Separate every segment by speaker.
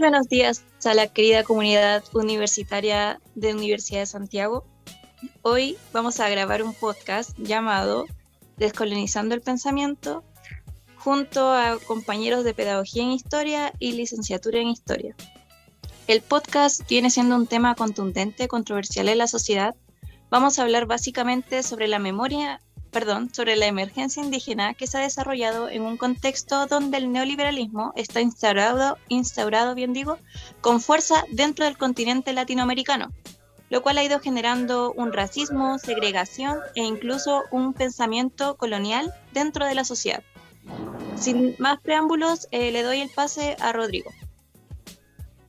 Speaker 1: Buenos días a la querida comunidad universitaria de Universidad de Santiago. Hoy vamos a grabar un podcast llamado Descolonizando el Pensamiento junto a compañeros de Pedagogía en Historia y Licenciatura en Historia. El podcast viene siendo un tema contundente, controversial en la sociedad. Vamos a hablar básicamente sobre la memoria, perdón, sobre la emergencia indígena que se ha desarrollado en un contexto donde el neoliberalismo está instaurado, instaurado, bien digo, con fuerza dentro del continente latinoamericano, lo cual ha ido generando un racismo, segregación e incluso un pensamiento colonial dentro de la sociedad. Sin más preámbulos, eh, le doy el pase a Rodrigo.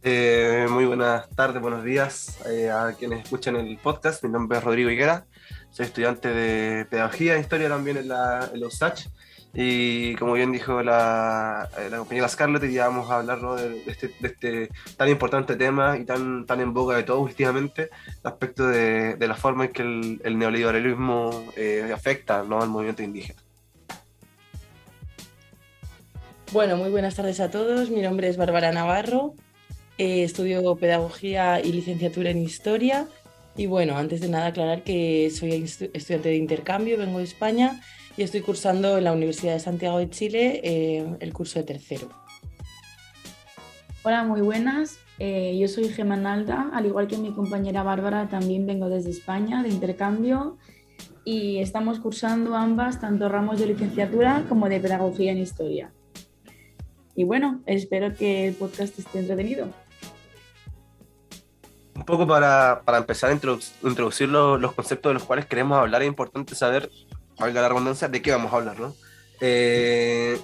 Speaker 2: Eh, muy buenas tardes, buenos días eh, a quienes escuchan el podcast. Mi nombre es Rodrigo Higuera, soy estudiante de Pedagogía e Historia también en, la, en. Y como bien dijo la, la compañera Scarlett, ya vamos a hablar de, este, de, este, tan importante tema y tan, tan en boca de todos últimamente, respecto de, de la forma en que el, el neoliberalismo afecta ¿no? al movimiento indígena.
Speaker 3: Bueno, muy buenas tardes a todos. Mi nombre es Bárbara Navarro. Eh, estudio Pedagogía y Licenciatura en Historia. Y bueno, antes de nada aclarar que soy estudiante de intercambio, vengo de España y estoy cursando en la Universidad de Santiago de Chile eh, el curso de tercero.
Speaker 4: Hola, muy buenas. Eh, yo soy Gemma Nalda, al igual que mi compañera Bárbara, también vengo desde España de intercambio y estamos cursando ambas tanto ramos de licenciatura como de pedagogía en historia. Y bueno, espero que el podcast esté entretenido.
Speaker 2: Un poco para, para empezar a introducir los, los, conceptos de los cuales queremos hablar, es importante saber, valga la redundancia, de qué vamos a hablar, ¿no? Eh,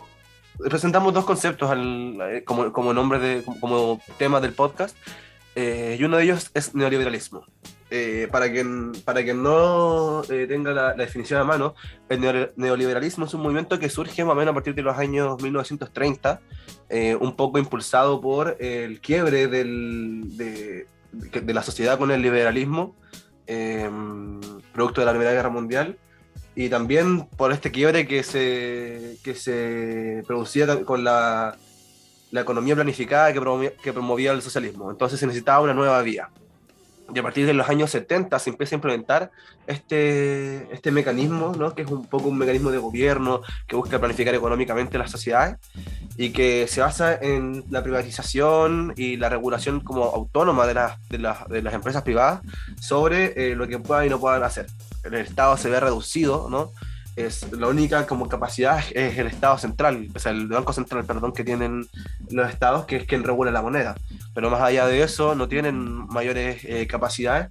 Speaker 2: presentamos dos conceptos al, eh, como, como, nombre de, como, tema del podcast, eh, y uno de ellos es neoliberalismo. Eh, para, quien, para quien no eh, tenga la, la, definición a mano, el neoliberalismo es un movimiento que surge más o menos a partir de los años 1930, eh, un poco impulsado por el quiebre del, de, de, la sociedad con el liberalismo, producto de la Primera Guerra Mundial, y también por este quiebre que se, que se producía con la, la economía planificada que promovía, que promovía el socialismo. Entonces se necesitaba una nueva vía y a partir de los años 70 se empieza a implementar este, este mecanismo, ¿no? que es un poco un mecanismo de gobierno que busca planificar económicamente las sociedades y que se basa en la privatización y la regulación como autónoma de, las, de, las, de las empresas privadas sobre eh, lo que puedan y no puedan hacer. El Estado se ve reducido, ¿no? Es la única como capacidad es el Estado central, o sea, el Banco Central, perdón, que tienen los estados, que es quien regula la moneda. Pero más allá de eso, no tienen mayores eh, capacidades.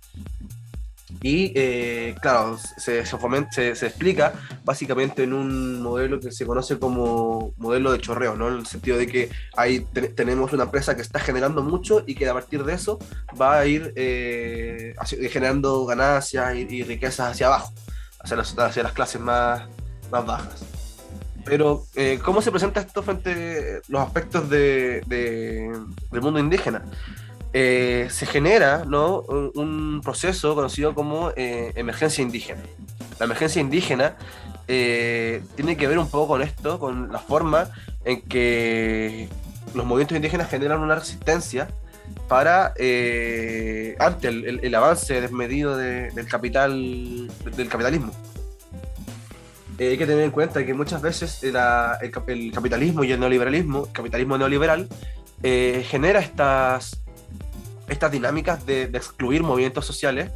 Speaker 2: Y eh, claro, se, se, explica básicamente en un modelo que se conoce como modelo de chorreo, ¿no? En el sentido de que ahí tenemos una empresa que está generando mucho y que a partir de eso va a ir eh, generando ganancias y riquezas hacia abajo hacia las, hacia las clases más, más bajas. Pero, eh, ¿cómo se presenta esto frente a los aspectos de, de, del mundo indígena? Eh, se genera ¿no? un, un, proceso conocido como eh, emergencia indígena. La emergencia indígena eh, tiene que ver un poco con esto, con la forma en que los movimientos indígenas generan una resistencia para eh, ante el, el, el, avance desmedido de, del capital del capitalismo. Eh, hay que tener en cuenta que muchas veces la, el, el, capitalismo y el neoliberalismo, el capitalismo neoliberal, eh, genera estas, estas dinámicas de, de excluir movimientos sociales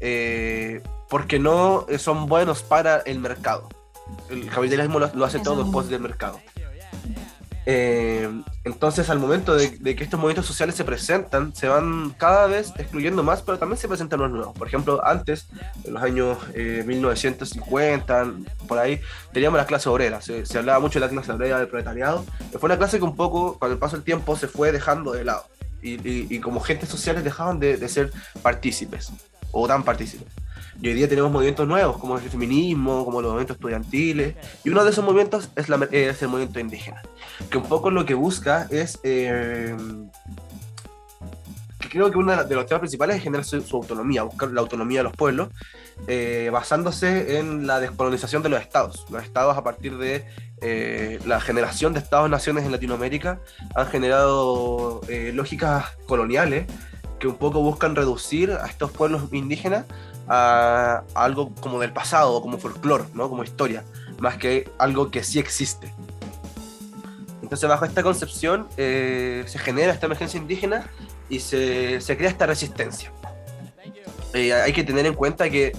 Speaker 2: eh, porque no son buenos para el mercado. El capitalismo lo, lo hace todo en pos del mercado. Eh, entonces, al momento de, de, que estos movimientos sociales se presentan, se van cada vez excluyendo más, pero también se presentan los nuevos. Por ejemplo, antes, en los años eh, 1950, por ahí, teníamos la clase obrera. Se, se, hablaba mucho de la clase obrera, del proletariado. Fue una clase que un poco, con el paso del tiempo, se fue dejando de lado. Y, y, y como agentes sociales dejaban de, de ser partícipes, o tan partícipes. Y hoy día tenemos movimientos nuevos, como el feminismo, como los movimientos estudiantiles, y uno de esos movimientos es, la, es el movimiento indígena, que un poco lo que busca es eh, creo que uno de los temas principales es generar su, autonomía, buscar la autonomía de los pueblos, eh, basándose en la descolonización de los estados. Los estados a partir de eh, la generación de estados-naciones en Latinoamérica han generado lógicas coloniales que un poco buscan reducir a estos pueblos indígenas a, algo como del pasado, como folclore, ¿no? como historia, más que algo que sí existe. Entonces, bajo esta concepción, eh, se genera esta emergencia indígena y se, se crea esta resistencia. Eh, hay que tener en cuenta que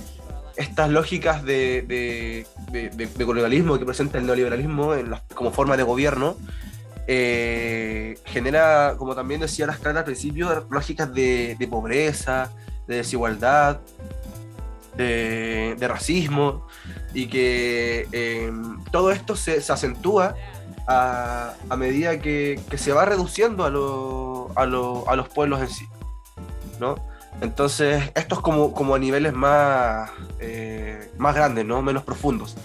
Speaker 2: estas lógicas de, de, colonialismo que presenta el neoliberalismo en como forma de gobierno eh, genera, como también decía las caras al principio, lógicas de, pobreza, de desigualdad, de, racismo, y que todo esto se, acentúa a, medida que, se va reduciendo a, a, los pueblos en sí. ¿no? Entonces, esto es como, como a niveles más, eh, más grandes, ¿no? menos profundos.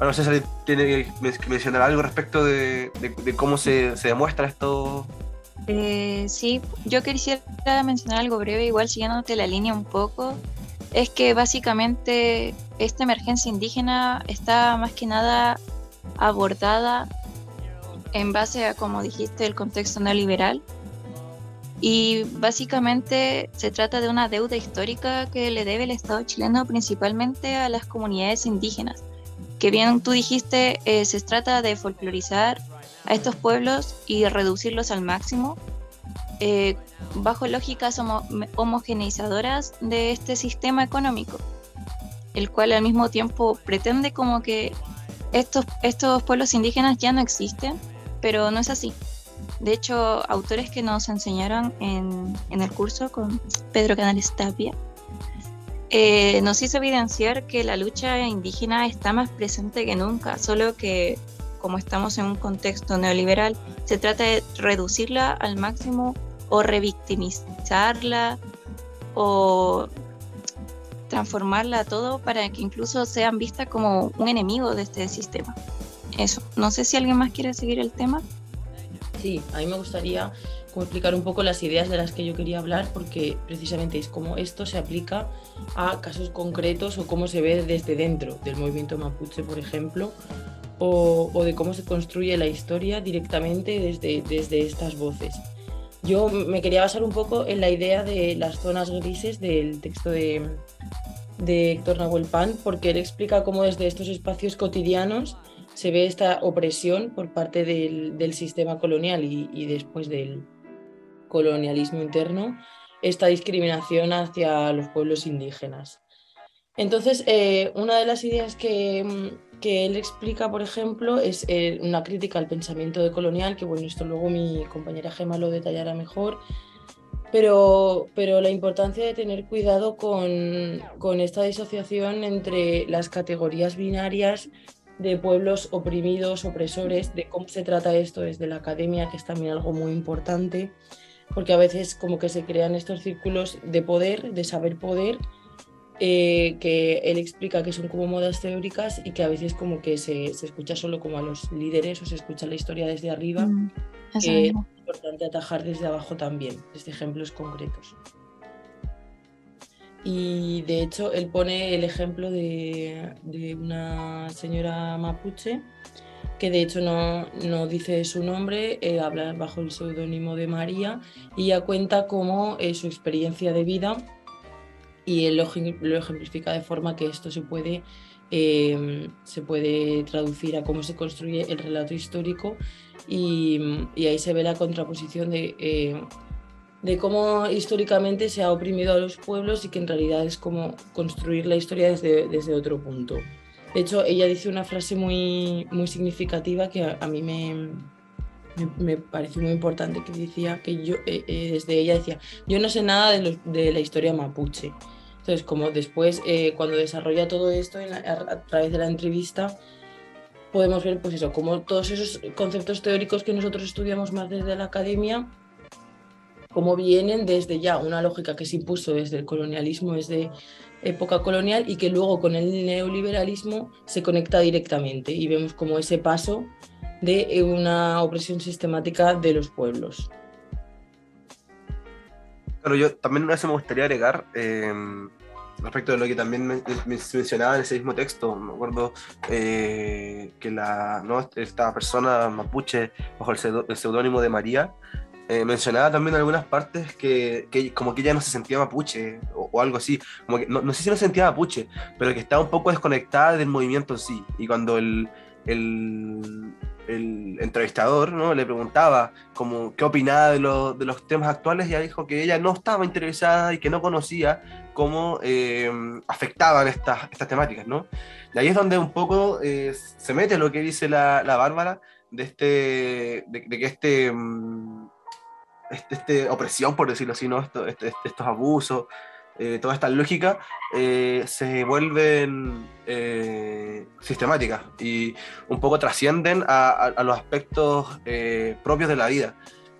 Speaker 2: No sé si tiene que mencionar algo respecto de, cómo se, se, demuestra esto.
Speaker 1: Eh, sí, yo quisiera mencionar algo breve, igual siguiéndote la línea un poco. Es que básicamente esta emergencia indígena está más que nada abordada en base a, como dijiste, el contexto neoliberal. Y básicamente se trata de una deuda histórica que le debe el Estado chileno principalmente a las comunidades indígenas. Que bien tú dijiste, eh, se trata de folclorizar a estos pueblos y reducirlos al máximo eh, bajo lógicas homogeneizadoras de este sistema económico, el cual al mismo tiempo pretende como que estos, estos pueblos indígenas ya no existen pero no es así. De hecho, autores que nos enseñaron en, el curso con Pedro Canales Tapia, eh, nos hizo evidenciar que la lucha indígena está más presente que nunca, solo que como estamos en un contexto neoliberal, se trata de reducirla al máximo o revictimizarla o transformarla todo para que incluso sean vistas como un enemigo de este sistema eso. No sé si alguien más quiere seguir el tema.
Speaker 3: Sí, a mí me gustaría explicar un poco las ideas de las que yo quería hablar, porque precisamente es cómo esto se aplica a casos concretos o cómo se ve desde dentro del movimiento mapuche, por ejemplo, o, de cómo se construye la historia directamente desde, desde estas voces. Yo me quería basar un poco en la idea de las zonas grises del texto de, de Héctor Nahuel Pan, porque él explica cómo desde estos espacios cotidianos se ve esta opresión por parte del, sistema colonial y, después del colonialismo interno, esta discriminación hacia los pueblos indígenas. Entonces, eh, una de las ideas que, él explica, por ejemplo, es eh, una crítica al pensamiento de colonial, que bueno, esto luego mi compañera Gema lo detallará mejor, pero, pero la importancia de tener cuidado con, con esta disociación entre las categorías binarias de pueblos oprimidos, opresores, de cómo se trata esto desde la academia, que es también algo muy importante, porque a veces como que se crean estos círculos de poder, de saber poder, eh, que él explica que son como modas teóricas y que a veces como que se, escucha solo como a los líderes o se escucha la historia desde arriba, mm, que es importante atajar desde abajo también, desde ejemplos concretos. Y de hecho, él pone el ejemplo de, una señora mapuche que de hecho no, dice su nombre, eh, habla bajo el seudónimo de María y ella cuenta cómo es su experiencia de vida y él lo, ejemplifica de forma que esto se puede, eh, se puede traducir a cómo se construye el relato histórico y, ahí se ve la contraposición de eh, de cómo históricamente se ha oprimido a los pueblos y que en realidad es como construir la historia desde, desde otro punto. De hecho, ella dice una frase muy, muy significativa que a, mí me, me, pareció muy importante, que decía que yo, eh, eh, desde ella decía, yo no sé nada de, la historia mapuche. Entonces, como después, eh, cuando desarrolla todo esto a, través de la entrevista, podemos ver, pues eso, como todos esos conceptos teóricos que nosotros estudiamos más desde la academia, como vienen desde ya una lógica que se impuso desde el colonialismo, desde época colonial y que luego con el neoliberalismo se conecta directamente y vemos como ese paso de una opresión sistemática de los pueblos.
Speaker 2: Pero yo también vez me gustaría agregar eh, respecto de lo que también me, me mencionaba en ese mismo texto. Me acuerdo eh, que la, ¿no? esta persona mapuche, bajo el seudónimo de María, eh, mencionaba también en algunas partes que, que como que ella no se sentía mapuche o, o algo así. Como que, no, no sé si no se sentía mapuche, pero que estaba un poco desconectada del movimiento en sí. Y cuando el, el, el entrevistador ¿no? le preguntaba como qué opinaba de, lo- de los temas actuales, ella dijo que ella no estaba interesada y que no conocía cómo eh, afectaban estas, estas temáticas. ¿no? Y ahí es donde un poco eh, se mete lo que dice la, la Bárbara de, este, de, de que este, mm, este, este opresión, por decirlo así, ¿no? Esto- este- este- estos abusos, eh, toda esta lógica, eh, se vuelven eh, sistemáticas y un poco trascienden a, a- a los aspectos eh, propios de la vida.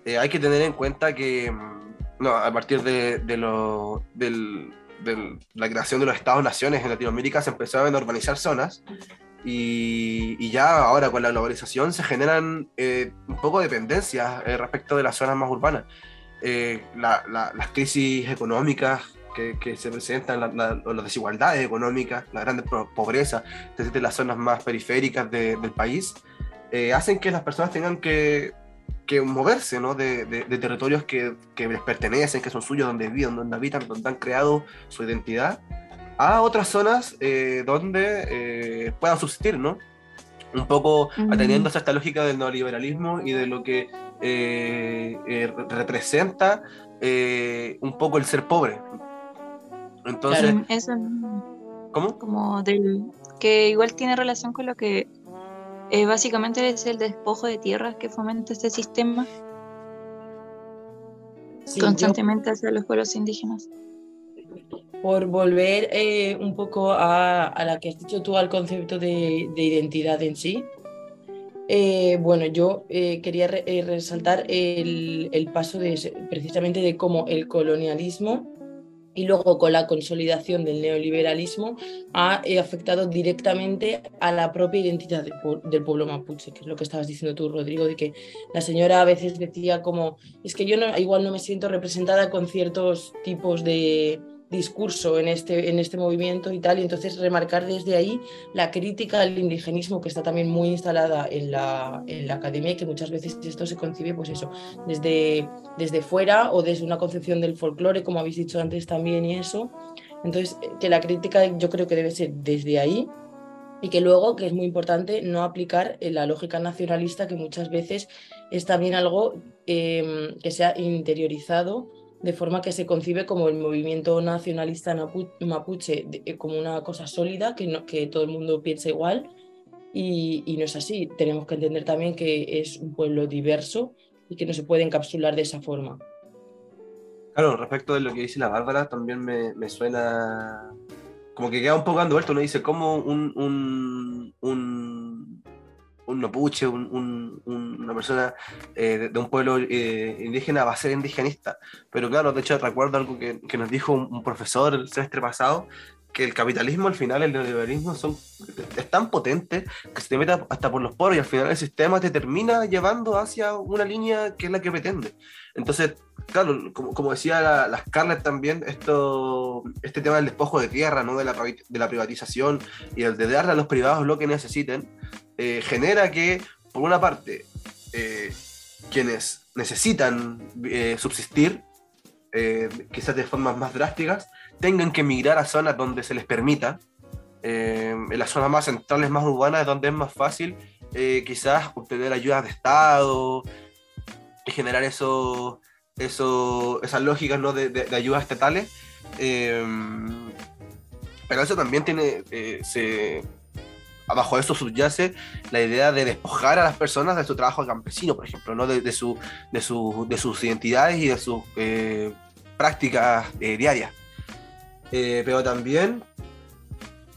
Speaker 2: Eh, hay que tener en cuenta que mm, no, a partir de, de lo- del- del- la creación de los Estados-naciones en Latinoamérica se empezaron a urbanizar zonas y, y ya ahora con la globalización se generan eh, un poco de dependencias eh, respecto de las zonas más urbanas. Eh, la- la- las crisis económicas que, que se presentan, la- las desigualdades económicas, la gran po- pobreza desde las zonas más periféricas de- del país, eh, hacen que las personas tengan que, que moverse ¿no? de, de- de territorios que, que les pertenecen, que son suyos, donde viven, donde habitan, donde han creado su identidad, a otras zonas eh, donde eh, puedan subsistir, ¿no? Un poco atendiéndose a esta lógica del neoliberalismo y de lo que eh, eh, re- representa eh, un poco el ser pobre. Entonces,
Speaker 1: Eso
Speaker 2: ¿cómo?
Speaker 1: como del que igual tiene relación con lo que eh, básicamente es el despojo de tierras que fomenta este sistema
Speaker 3: Sí, yo-
Speaker 1: constantemente hacia los pueblos indígenas.
Speaker 3: Por volver eh, un poco a, a la que has dicho tú, al concepto de, de identidad en sí. eh, bueno, yo eh, quería re- resaltar el, el paso de, precisamente de cómo el colonialismo y luego con la consolidación del neoliberalismo ha afectado directamente a la propia identidad del pueblo mapuche, que es lo que estabas diciendo tú, Rodrigo, de que la señora a veces decía como, es que yo no, igual no me siento representada con ciertos tipos de discurso en este, en este movimiento y tal, y entonces remarcar desde ahí la crítica al indigenismo que está también muy instalada en la, en la academia y que muchas veces esto se concibe, pues eso, desde, desde fuera o desde una concepción del folclore, como habéis dicho antes también y eso. Entonces, que la crítica yo creo que debe ser desde ahí y que luego, que es muy importante, no aplicar la lógica nacionalista, que muchas veces es también algo eh, que se ha interiorizado de forma que se concibe como el movimiento nacionalista mapuche de- eh, como una cosa sólida, que, no, que todo el mundo piensa igual, y, y no es así. Tenemos que entender también que es un pueblo diverso y que no se puede encapsular de esa forma.
Speaker 2: Claro, respecto de lo que dice la Bárbara, también me, me suena como que queda un poco dando vuelta. Uno dice, ¿cómo un, un, un, un mapuche, un- un- un- una persona eh, de, un pueblo eh, indígena va a ser indigenista? Pero claro, de hecho, recuerdo algo que, que nos dijo un, un profesor el semestre pasado, que el capitalismo al final, el neoliberalismo, son, es tan potente que se te mete hasta por los poros y al final el sistema te termina llevando hacia una línea que es la que pretende. Entonces, claro, como, como decía la, la Scarlett también, esto, este tema del despojo de tierra, ¿no? de, la, de la privatización y el de darle a los privados lo que necesiten, eh, genera que, por una parte, eh, quienes necesitan eh, subsistir, eh, quizás de formas más drásticas, tengan que migrar a zonas donde se les permita. En las zonas más centrales, más urbanas, donde es más fácil quizás obtener ayudas de Estado y generar eso, eso, esas lógicas ¿no? de, de- de ayudas estatales. Pero eso también tiene, se, abajo de eso subyace la idea de despojar a las personas de su trabajo campesino, por ejemplo, ¿no? de, su, de, su- de sus identidades y de sus eh, prácticas eh, diarias. Eh, pero también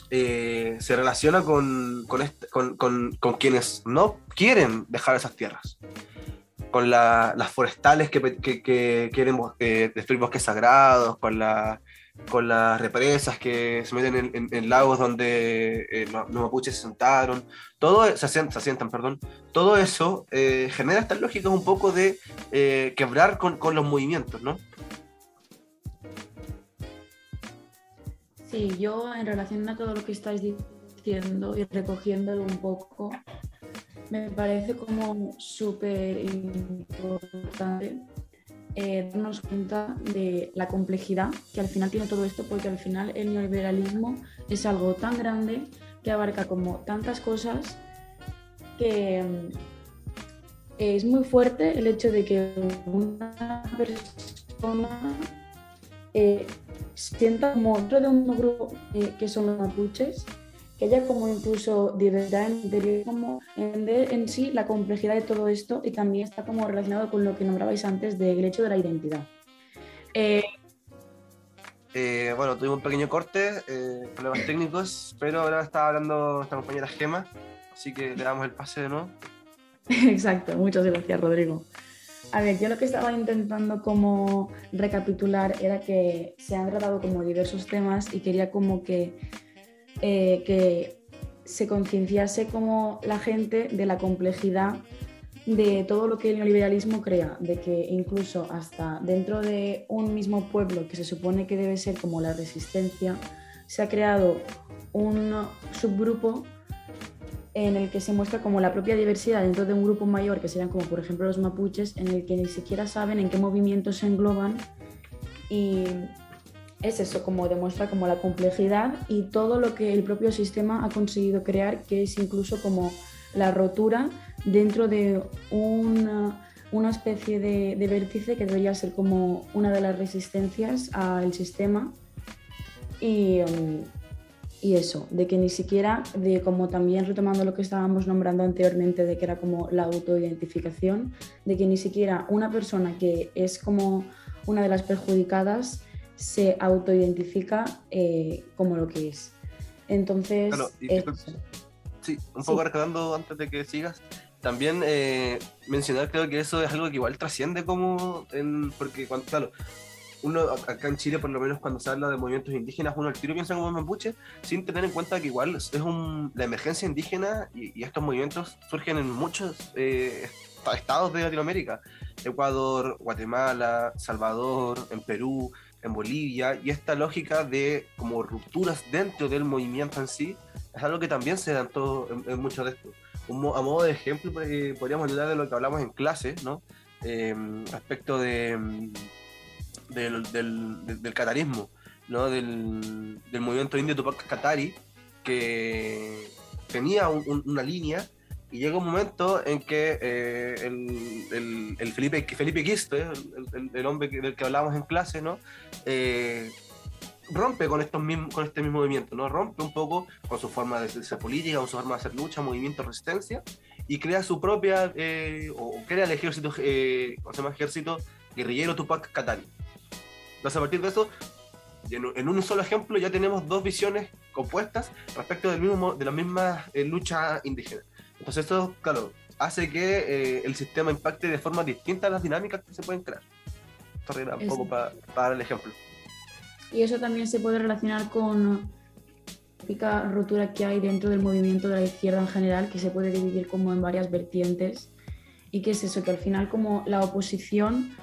Speaker 2: eh, se relaciona con, este- con- con- con quienes no quieren dejar esas tierras, con la- las forestales que, que- que quieren destruir bosques sagrados, con, la- con las represas que se meten en, lagos donde eh, los, mapuches se sentaron, todo, e, se, asientan, se asientan perdón, todo eso eh, genera estas lógicas un poco de eh, quebrar con, con, los movimientos, ¿no?
Speaker 4: Sí, yo en relación a todo lo que estáis diciendo y recogiéndolo un poco, me parece como súper importante eh, darnos cuenta de la complejidad que al final tiene todo esto, porque al final el neoliberalismo es algo tan grande que abarca como tantas cosas que mm, es muy fuerte el hecho de que una persona eh, sienta como dentro de un grupo eh, que son mapuches, que haya como incluso diversidad en interior, como entender en sí la complejidad de todo esto y también está como relacionado con lo que nombrabais antes del hecho de la identidad.
Speaker 2: Eh, eh, bueno, tuvimos un pequeño corte, eh, problemas técnicos, pero ahora está hablando esta compañera Gema, así que le damos el pase de nuevo.
Speaker 4: Exacto, muchas gracias Rodrigo. A ver, yo lo que estaba intentando como recapitular era que se han tratado como diversos temas y quería como que eh, que se concienciase como la gente de la complejidad de todo lo que el neoliberalismo crea, de que incluso hasta dentro de un mismo pueblo que se supone que debe ser como la resistencia, se ha creado un subgrupo en el que se muestra como la propia diversidad dentro de un grupo mayor, que serían como por ejemplo los mapuches, en el que ni siquiera saben en qué movimientos se engloban y es eso, como demuestra como la complejidad y todo lo que el propio sistema ha conseguido crear, que es incluso como la rotura dentro de una, especie de, vértice que debería ser como una de las resistencias al sistema. Y, um, y eso, de que ni siquiera, de como también retomando lo que estábamos nombrando anteriormente, de que era como la autoidentificación, de que ni siquiera una persona que es como una de las perjudicadas se autoidentifica eh, como lo que es. Entonces,
Speaker 2: sí, un poco recordando antes de que sigas, también eh, mencionar creo que eso es algo que igual trasciende como en, porque cuando, claro, uno acá en Chile por lo menos cuando se habla de movimientos indígenas uno al tiro piensa como mapuche sin tener en cuenta que igual es un, la emergencia indígena y, estos movimientos surgen en muchos eh, estados de Latinoamérica. Ecuador, Guatemala, Salvador, en Perú en Bolivia, y esta lógica de como rupturas dentro del movimiento en sí, es algo que también se da en, todo, en, mucho de esto. a modo de ejemplo, eh, podríamos hablar de lo que hablamos en clase, ¿no? Em, respecto de, em, del, del, del, catarismo, ¿no? Del, del movimiento indio Tupac Katari, que tenía una línea y llega un momento en que eh, el, el, Felipe, Felipe Quispe, el, el, hombre del que hablábamos en clase, ¿no? Eh, rompe con, estos mismos, con este mismo movimiento, ¿no? Rompe un poco con su forma de ser política, con su forma de hacer lucha, movimiento, resistencia, y crea su propia, eh, o crea el ejército, eh, ¿cómo se llama? Ejército guerrillero Tupac Katari. Entonces, a partir de eso, en, un solo ejemplo ya tenemos dos visiones compuestas respecto del mismo, de la misma lucha indígena. Entonces esto, claro, hace que eh, el sistema impacte de forma distinta a las dinámicas que se pueden crear. Esto era un poco para dar el ejemplo.
Speaker 4: Y eso también se puede relacionar con la rotura que hay dentro del movimiento de la izquierda en general, que se puede dividir como en varias vertientes. Y que es eso, que al final como la oposición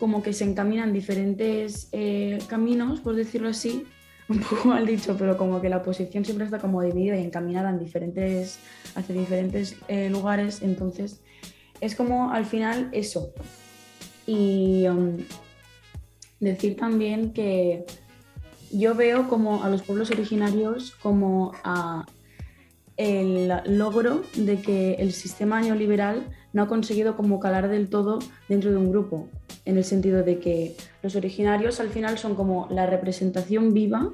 Speaker 4: como que se encamina en diferentes eh, caminos, por decirlo así, un poco mal dicho, pero como que la oposición siempre está como dividida y encaminada en diferentes, hacia diferentes eh, lugares, entonces es como al final eso. Y um, decir también que yo veo como a los pueblos originarios como a el logro de que el sistema neoliberal no ha conseguido como calar del todo dentro de un grupo en el sentido de que los originarios al final son como la representación viva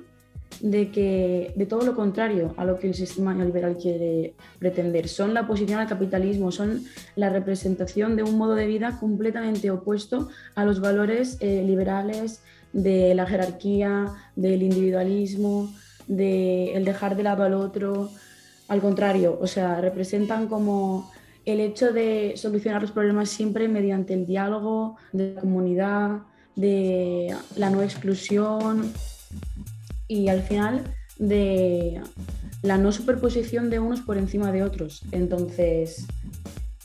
Speaker 4: de que de todo lo contrario a lo que el sistema neoliberal quiere pretender. Son la oposición al capitalismo, son la representación de un modo de vida completamente opuesto a los valores eh, liberales de la jerarquía, del individualismo, de el dejar de lado al otro. Al contrario, o sea, representan como el hecho de solucionar los problemas siempre mediante el diálogo de la comunidad, de la no exclusión y al final de la no superposición de unos por encima de otros. Entonces,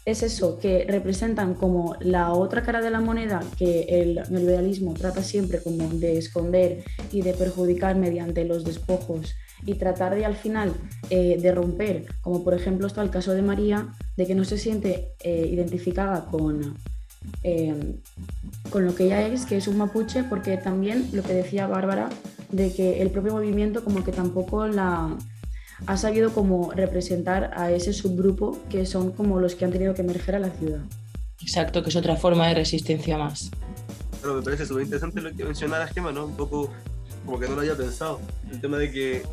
Speaker 4: es eso, que representan como la otra cara de la moneda que el neoliberalismo trata siempre como de esconder y de perjudicar mediante los despojos y tratar de al final eh, de romper, como por ejemplo está el caso de María, de que no se siente eh, identificada con, eh, con lo que ella es, que es un mapuche, porque también lo que decía Bárbara, de que el propio movimiento como que tampoco la ha sabido como representar a ese subgrupo que son como los que han tenido que emerger a la ciudad.
Speaker 3: Exacto, que es otra forma de resistencia más.
Speaker 2: Pero me parece súper interesante lo que mencionaba Gema, ¿no? Un poco como que no lo había pensado. El tema de que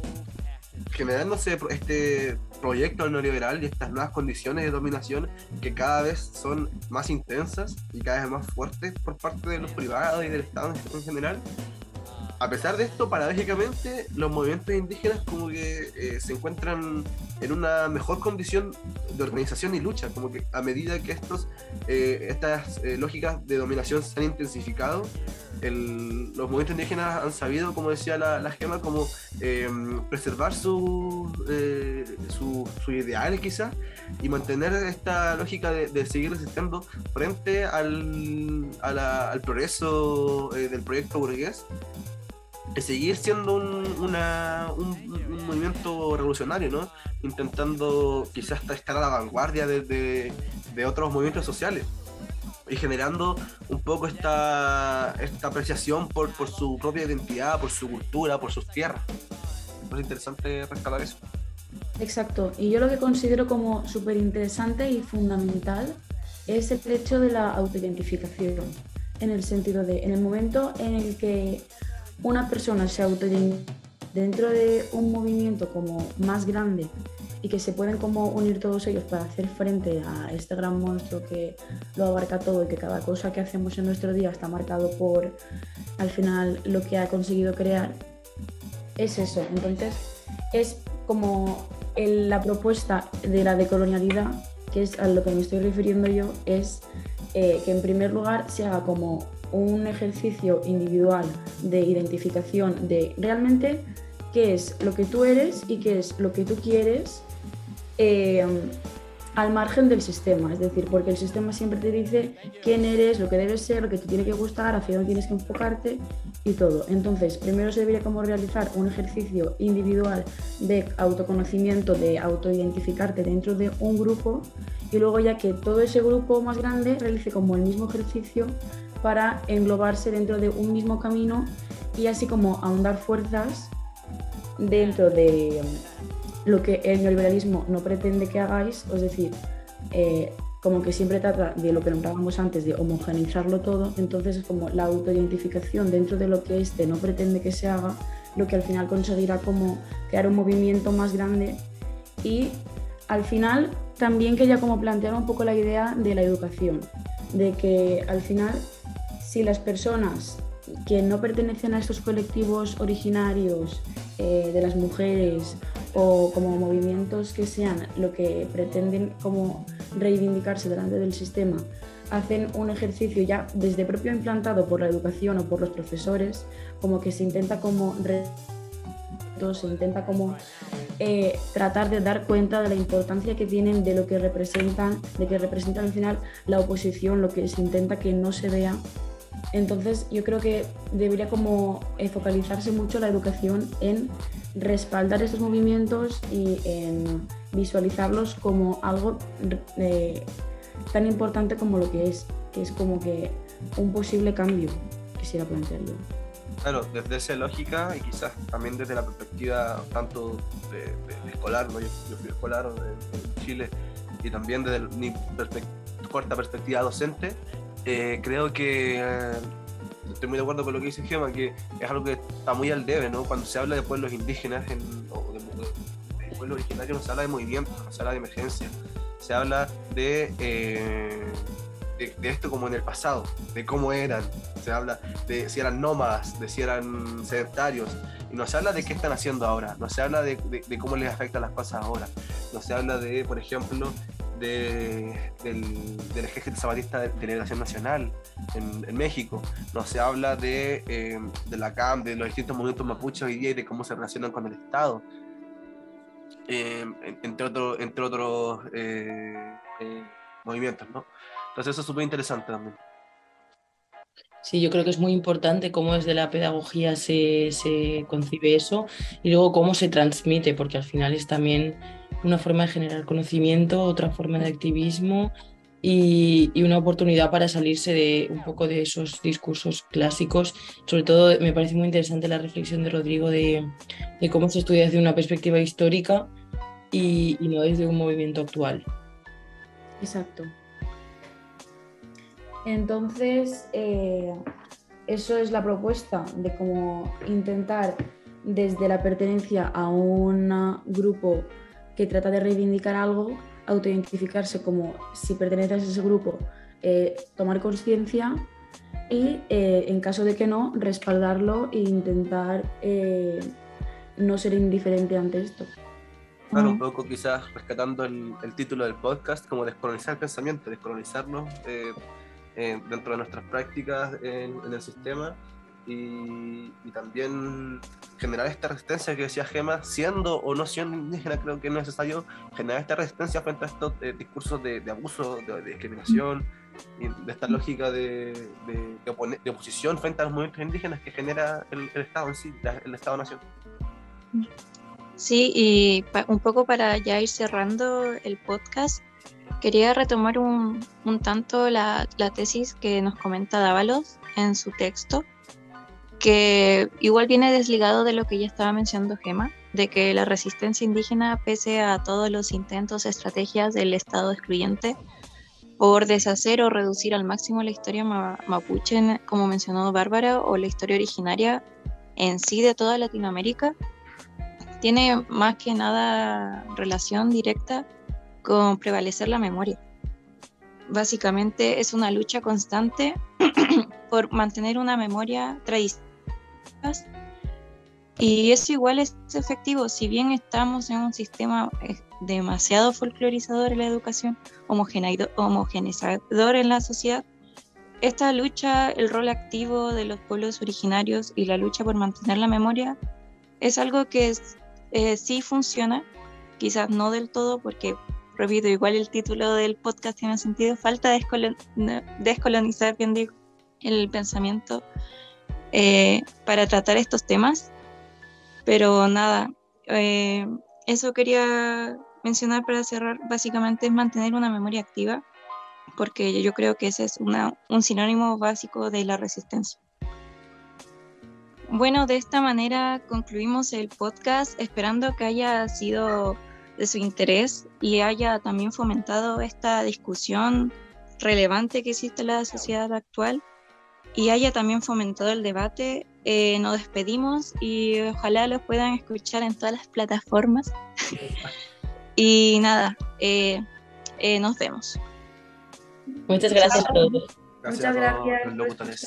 Speaker 2: generándose este proyecto neoliberal y estas nuevas condiciones de dominación que cada vez son más intensas y cada vez más fuertes por parte de los privados y del Estado en general, a pesar de esto, paradójicamente, los movimientos indígenas como que eh, se encuentran en una mejor condición de organización y lucha, como que a medida que estos, eh, estas eh, lógicas de dominación se han intensificado, los movimientos indígenas han sabido, como decía la, la Gema, como preservar su, su, su, ideal quizás y mantener esta lógica de, seguir resistiendo frente al, al progreso del proyecto burgués seguir siendo un, un, movimiento revolucionario, ¿no? Intentando quizás estar a la vanguardia de, de, otros movimientos sociales y generando un poco esta, esta apreciación por, por, su propia identidad, por su cultura, por sus tierras. Es interesante rescatar eso.
Speaker 4: Exacto, y yo lo que considero como súper interesante y fundamental es el hecho de la autoidentificación, en el sentido de, en el momento en el que una persona se autoidentifica dentro de un movimiento como más grande y que se pueden como unir todos ellos para hacer frente a este gran monstruo que lo abarca todo y que cada cosa que hacemos en nuestro día está marcado por al final lo que ha conseguido crear, es eso. Entonces es como la propuesta de la decolonialidad, que es a lo que me estoy refiriendo yo, es eh, que en primer lugar se haga como un ejercicio individual de identificación de realmente qué es lo que tú eres y qué es lo que tú quieres eh, al margen del sistema. Es decir, porque el sistema siempre te dice quién eres, lo que debes ser, lo que te tiene que gustar, hacia dónde tienes que enfocarte y todo. Entonces, primero se debería como realizar un ejercicio individual de autoconocimiento, de autoidentificarte dentro de un grupo y luego ya que todo ese grupo más grande realice como el mismo ejercicio para englobarse dentro de un mismo camino y así como ahondar fuerzas dentro de um, lo que el neoliberalismo no pretende que hagáis, es decir, eh, como que siempre trata de lo que nombrábamos antes, de homogeneizarlo todo, entonces es como la autoidentificación dentro de lo que este no pretende que se haga, lo que al final conseguirá como crear un movimiento más grande y al final también quería como plantear un poco la idea de la educación, de que al final si las personas que no pertenecen a estos colectivos originarios eh, de las mujeres o como movimientos que sean lo que pretenden como reivindicarse delante del sistema hacen un ejercicio ya desde propio implantado por la educación o por los profesores como que se intenta como se intenta como eh, tratar de dar cuenta de la importancia que tienen de lo que representan, de que representan al final la oposición, lo que se intenta que no se vea entonces yo creo que debería como focalizarse mucho la educación en respaldar estos movimientos y en visualizarlos como algo eh, tan importante como lo que es, que es como que un posible cambio, quisiera plantearlo.
Speaker 2: Claro, desde esa lógica y quizás también desde la perspectiva tanto de, escolar, ¿no? yo, fui escolar en, Chile, y también desde mi corta perspectiva docente, eh, creo que eh, estoy muy de acuerdo con lo que dice Gema, que es algo que está muy al debe, ¿no? Cuando se habla de pueblos indígenas en, o de, pueblos originarios, no se habla de movimientos, no se habla de emergencia, se habla de, eh, de, esto como en el pasado, de cómo eran, se habla de si eran nómadas, de si eran sedentarios, y no se habla de qué están haciendo ahora, no se habla de, de cómo les afectan las cosas ahora, no se habla de, por ejemplo, de, del, del, ejército zapatista de, Liberación Nacional en, México. No se habla de, eh, de la CAM, de los distintos movimientos mapuches hoy día y de cómo se relacionan con el Estado. Eh, entre, otros entre otros eh, movimientos, ¿no? Entonces eso es súper interesante también.
Speaker 3: Sí, yo creo que es muy importante cómo desde la pedagogía se, se, concibe eso y luego cómo se transmite, porque al final es también una forma de generar conocimiento, otra forma de activismo y, una oportunidad para salirse de un poco de esos discursos clásicos. Sobre todo me parece muy interesante la reflexión de Rodrigo de, cómo se estudia desde una perspectiva histórica y, y no desde un movimiento actual.
Speaker 4: Exacto. Entonces, eh, eso es la propuesta de cómo intentar desde la pertenencia a un grupo que trata de reivindicar algo, autoidentificarse como si perteneces a ese grupo, eh, tomar conciencia y eh, en caso de que no, respaldarlo e intentar eh, no ser indiferente ante esto.
Speaker 2: Claro, un poco quizás rescatando el, el título del podcast, como descolonizar el pensamiento, descolonizarnos eh, dentro de nuestras prácticas en, en el sistema y, también generar esta resistencia que decía Gema, siendo o no siendo indígena, creo que es necesario generar esta resistencia frente a estos eh, discursos de, abuso, de, discriminación, y de esta lógica de, oposición frente a los movimientos indígenas que genera el, el Estado en sí, la, el Estado-Nación.
Speaker 1: Sí, y un poco para ya ir cerrando el podcast, Quería retomar un, un tanto la, la, tesis que nos comenta Dávalos en su texto, que igual viene desligado de lo que ya estaba mencionando Gema, de que la resistencia indígena, pese a todos los intentos, estrategias del Estado excluyente por deshacer o reducir al máximo la historia mapuche, como mencionó Bárbara, o la historia originaria en sí de toda Latinoamérica, tiene más que nada relación directa con prevalecer la memoria. Básicamente es una lucha constante por mantener una memoria tradicional. Y eso igual es efectivo, si bien estamos en un sistema eh, demasiado folclorizador en la educación, homogeneizador en la sociedad, esta lucha, el rol activo de los pueblos originarios y la lucha por mantener la memoria es algo que es, eh, sí funciona, quizás no del todo, porque repito, igual el título del podcast tiene sentido, falta descolon descolonizar, bien digo, el pensamiento eh, para tratar estos temas. Pero nada, eh, eso quería mencionar para cerrar, básicamente es mantener una memoria activa, porque yo creo que ese es un sinónimo básico de la resistencia. Bueno, de esta manera concluimos el podcast, esperando que haya sido de su interés y haya también fomentado esta discusión relevante que existe en la sociedad actual y haya también fomentado el debate. Eh, nos despedimos y ojalá los puedan escuchar en todas las plataformas. y nada, eh, eh, nos vemos.
Speaker 3: Muchas gracias a todos.
Speaker 4: Muchas gracias.